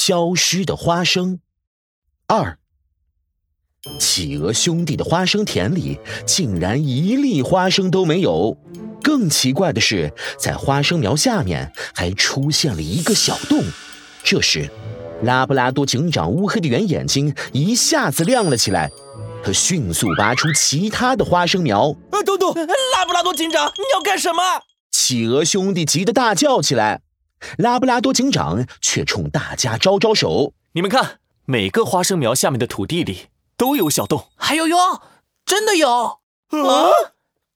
消失的花生二。企鹅兄弟的花生田里竟然一粒花生都没有。更奇怪的是，在花生苗下面还出现了一个小洞。这时，拉布拉多警长乌黑的圆眼睛一下子亮了起来，他迅速拔出其他的花生苗。啊，等等，拉布拉多警长，你要干什么？企鹅兄弟急得大叫起来。拉布拉多警长却冲大家招招手：“你们看，每个花生苗下面的土地里都有小洞。还有哟，真的有啊？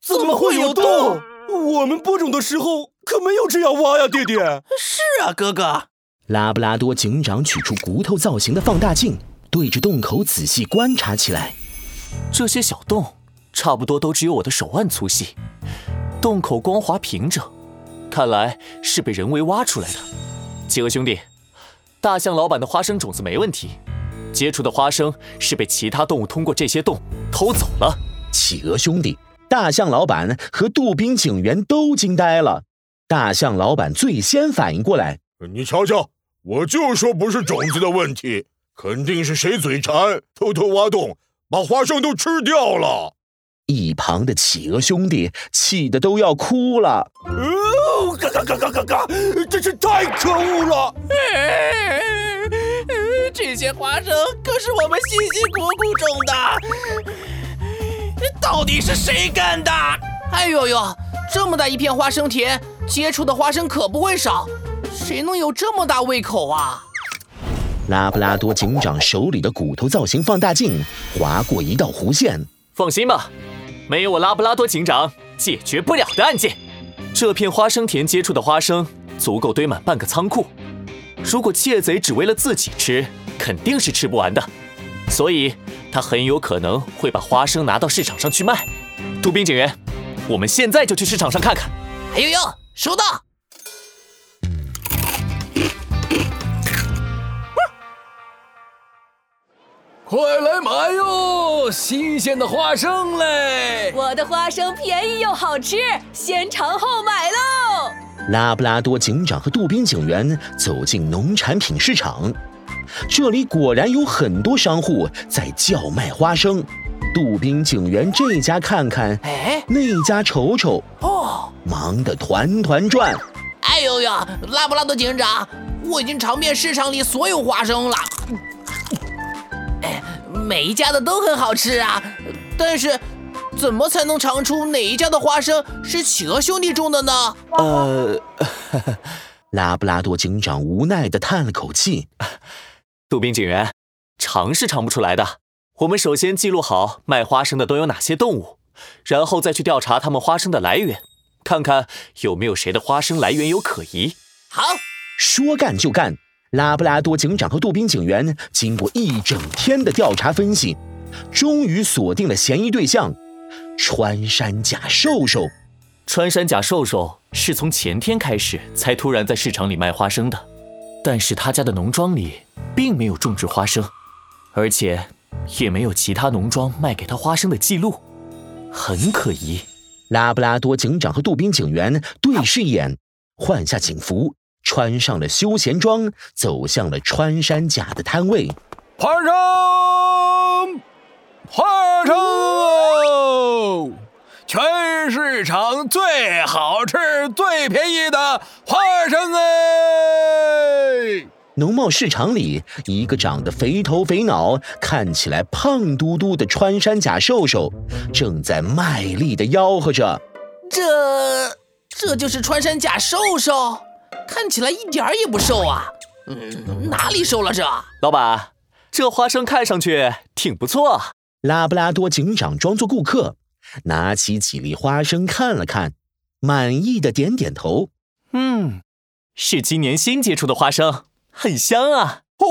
怎么会有洞？我们播种的时候可没有这样挖呀，弟弟。是啊，哥哥。拉布拉多警长取出骨头造型的放大镜，对着洞口仔细观察起来。这些小洞差不多都只有我的手腕粗细，洞口光滑平整。”看来是被人为挖出来的。企鹅兄弟，大象老板的花生种子没问题，接触的花生是被其他动物通过这些洞偷走了。企鹅兄弟、大象老板和杜宾警员都惊呆了。大象老板最先反应过来：“你瞧瞧，我就说不是种子的问题，肯定是谁嘴馋，偷偷挖洞，把花生都吃掉了。”一旁的企鹅兄弟气得都要哭了。嘎嘎嘎嘎嘎嘎！真是太可恶了！这些花生可是我们辛辛苦苦种的，到底是谁干的？哎呦呦，这么大一片花生田，接触的花生可不会少，谁能有这么大胃口啊？拉布拉多警长手里的骨头造型放大镜划过一道弧线。放心吧，没有我拉布拉多警长解决不了的案件。这片花生田接触的花生足够堆满半个仓库，如果窃贼只为了自己吃，肯定是吃不完的，所以他很有可能会把花生拿到市场上去卖。杜宾警员，我们现在就去市场上看看。哎呦呦，收到。快来买哟，新鲜的花生嘞！我的花生便宜又好吃，先尝后买喽！拉布拉多警长和杜宾警员走进农产品市场，这里果然有很多商户在叫卖花生。杜宾警员这家看看，哎，那家瞅瞅，哦，忙得团团转。哎呦呀，拉布拉多警长，我已经尝遍市场里所有花生了。每一家的都很好吃啊，但是怎么才能尝出哪一家的花生是企鹅兄弟种的呢？呃，拉布拉多警长无奈的叹了口气。杜宾警员，尝是尝不出来的。我们首先记录好卖花生的都有哪些动物，然后再去调查他们花生的来源，看看有没有谁的花生来源有可疑。好，说干就干。拉布拉多警长和杜宾警员经过一整天的调查分析，终于锁定了嫌疑对象——穿山甲兽兽。穿山甲兽兽是从前天开始才突然在市场里卖花生的，但是他家的农庄里并没有种植花生，而且也没有其他农庄卖给他花生的记录，很可疑。拉布拉多警长和杜宾警员对视一眼，换下警服。穿上了休闲装，走向了穿山甲的摊位。花生，花生，全市场最好吃、最便宜的花生哎！农贸市场里，一个长得肥头肥脑、看起来胖嘟嘟的穿山甲瘦瘦，正在卖力的吆喝着：“这，这就是穿山甲瘦瘦。”看起来一点儿也不瘦啊，嗯，哪里瘦了这？老板，这花生看上去挺不错。拉布拉多警长装作顾客，拿起几粒花生看了看，满意的点点头。嗯，是今年新结出的花生，很香啊。哦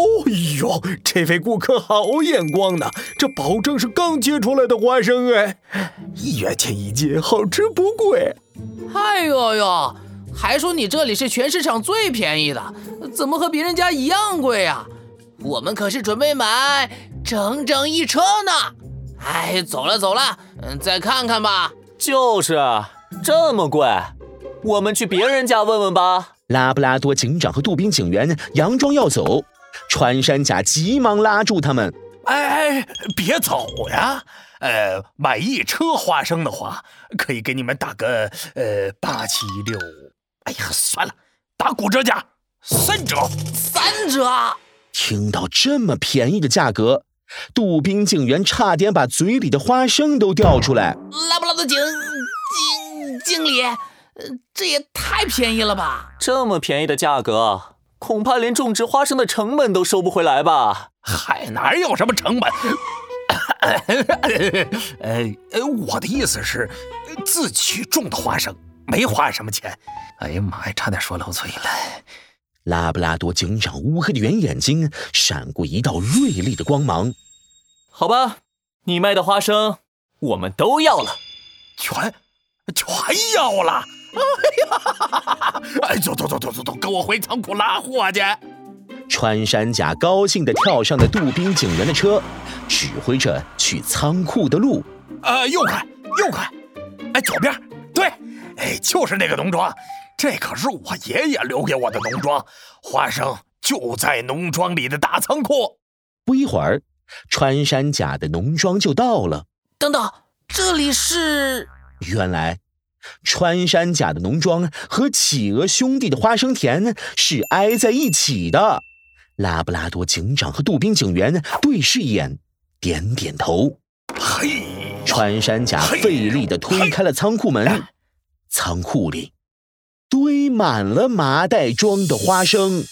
呦，这位顾客好眼光呢，这保证是刚结出来的花生哎，一元钱一斤，好吃不贵。哎呦呦！还说你这里是全市场最便宜的，怎么和别人家一样贵呀？我们可是准备买整整一车呢！哎，走了走了，嗯，再看看吧。就是这么贵，我们去别人家问问吧。拉布拉多警长和杜宾警员佯装要走，穿山甲急忙拉住他们：“哎，别走呀！呃，买一车花生的话，可以给你们打个呃八七六。哎呀，算了，打骨折价，三折。三折！听到这么便宜的价格，杜宾警员差点把嘴里的花生都掉出来。拉布拉多警经经理，呃，这也太便宜了吧！这么便宜的价格，恐怕连种植花生的成本都收不回来吧？嗨，哪有什么成本？呃 呃，我的意思是，自己种的花生没花什么钱。哎呀妈呀，差点说漏嘴了。拉布拉多警长乌黑的圆眼睛闪过一道锐利的光芒。好吧，你卖的花生我们都要了，全全要了。哎呀，哎，走走走走走走，跟我回仓库拉货去。穿山甲高兴地跳上了杜宾警员的车，指挥着去仓库的路。呃，右看，右看，哎，左边，对，哎，就是那个农庄。这可是我爷爷留给我的农庄，花生就在农庄里的大仓库。不一会儿，穿山甲的农庄就到了。等等，这里是……原来，穿山甲的农庄和企鹅兄弟的花生田是挨在一起的。拉布拉多警长和杜宾警员对视一眼，点点头。嘿，穿山甲费力地推开了仓库门，仓库里。堆满了麻袋装的花生。